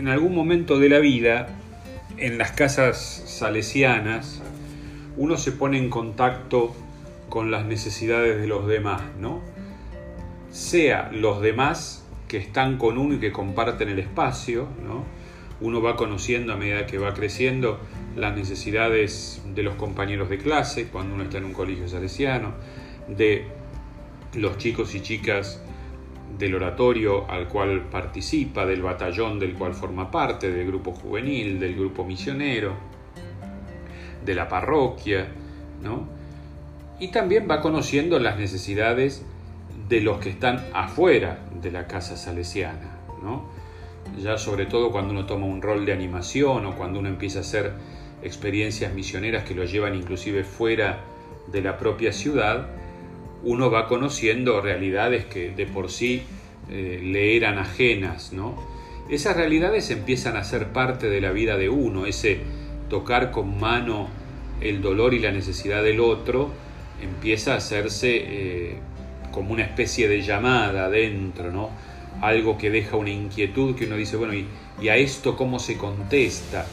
en algún momento de la vida, en las casas salesianas, uno se pone en contacto con las necesidades de los demás, ¿no? Sea los demás que están con uno y que comparten el espacio, ¿no? Uno va conociendo a medida que va creciendo las necesidades de los compañeros de clase cuando uno está en un colegio salesiano, de los chicos y chicas del oratorio al cual participa, del batallón del cual forma parte, del grupo juvenil, del grupo misionero, de la parroquia, ¿no? Y también va conociendo las necesidades de los que están afuera de la casa salesiana, ¿no? Ya sobre todo cuando uno toma un rol de animación o cuando uno empieza a hacer experiencias misioneras que lo llevan inclusive fuera de la propia ciudad, uno va conociendo realidades que de por sí eh, le eran ajenas, ¿no? Esas realidades empiezan a ser parte de la vida de uno, ese tocar con mano el dolor y la necesidad del otro empieza a hacerse eh, como una especie de llamada adentro, ¿no? Algo que deja una inquietud que uno dice, bueno, ¿y, y a esto cómo se contesta?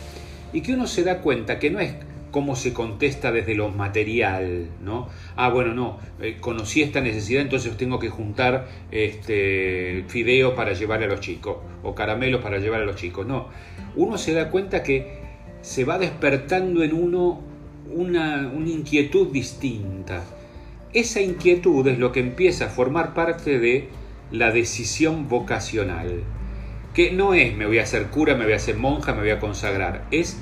Y que uno se da cuenta que no es cómo se contesta desde lo material, ¿no? Ah, bueno, no, eh, conocí esta necesidad, entonces tengo que juntar este, fideo para llevar a los chicos, o caramelos para llevar a los chicos. No, uno se da cuenta que se va despertando en uno una, una inquietud distinta. Esa inquietud es lo que empieza a formar parte de la decisión vocacional, que no es me voy a hacer cura, me voy a hacer monja, me voy a consagrar, es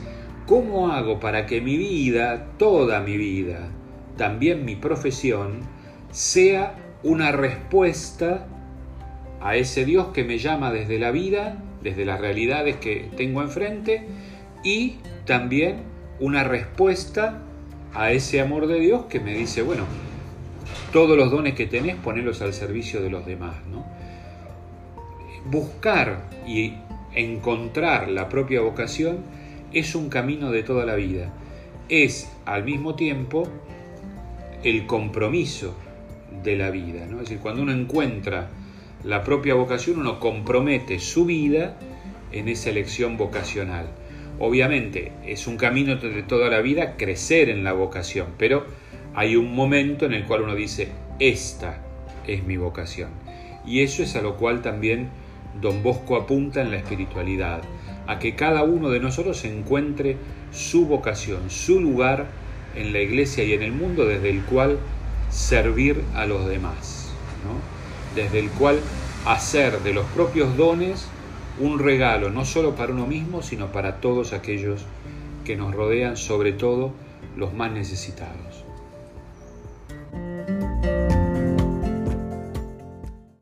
¿Cómo hago para que mi vida, toda mi vida, también mi profesión, sea una respuesta a ese Dios que me llama desde la vida, desde las realidades que tengo enfrente, y también una respuesta a ese amor de Dios que me dice, bueno, todos los dones que tenés, ponelos al servicio de los demás. ¿no? Buscar y encontrar la propia vocación es un camino de toda la vida. Es al mismo tiempo el compromiso de la vida. ¿no? Es decir, cuando uno encuentra la propia vocación, uno compromete su vida en esa elección vocacional. Obviamente es un camino de toda la vida crecer en la vocación, pero hay un momento en el cual uno dice, esta es mi vocación. Y eso es a lo cual también don Bosco apunta en la espiritualidad a que cada uno de nosotros encuentre su vocación, su lugar en la iglesia y en el mundo desde el cual servir a los demás, desde el cual hacer de los propios dones un regalo no solo para uno mismo, sino para todos aquellos que nos rodean, sobre todo los más necesitados.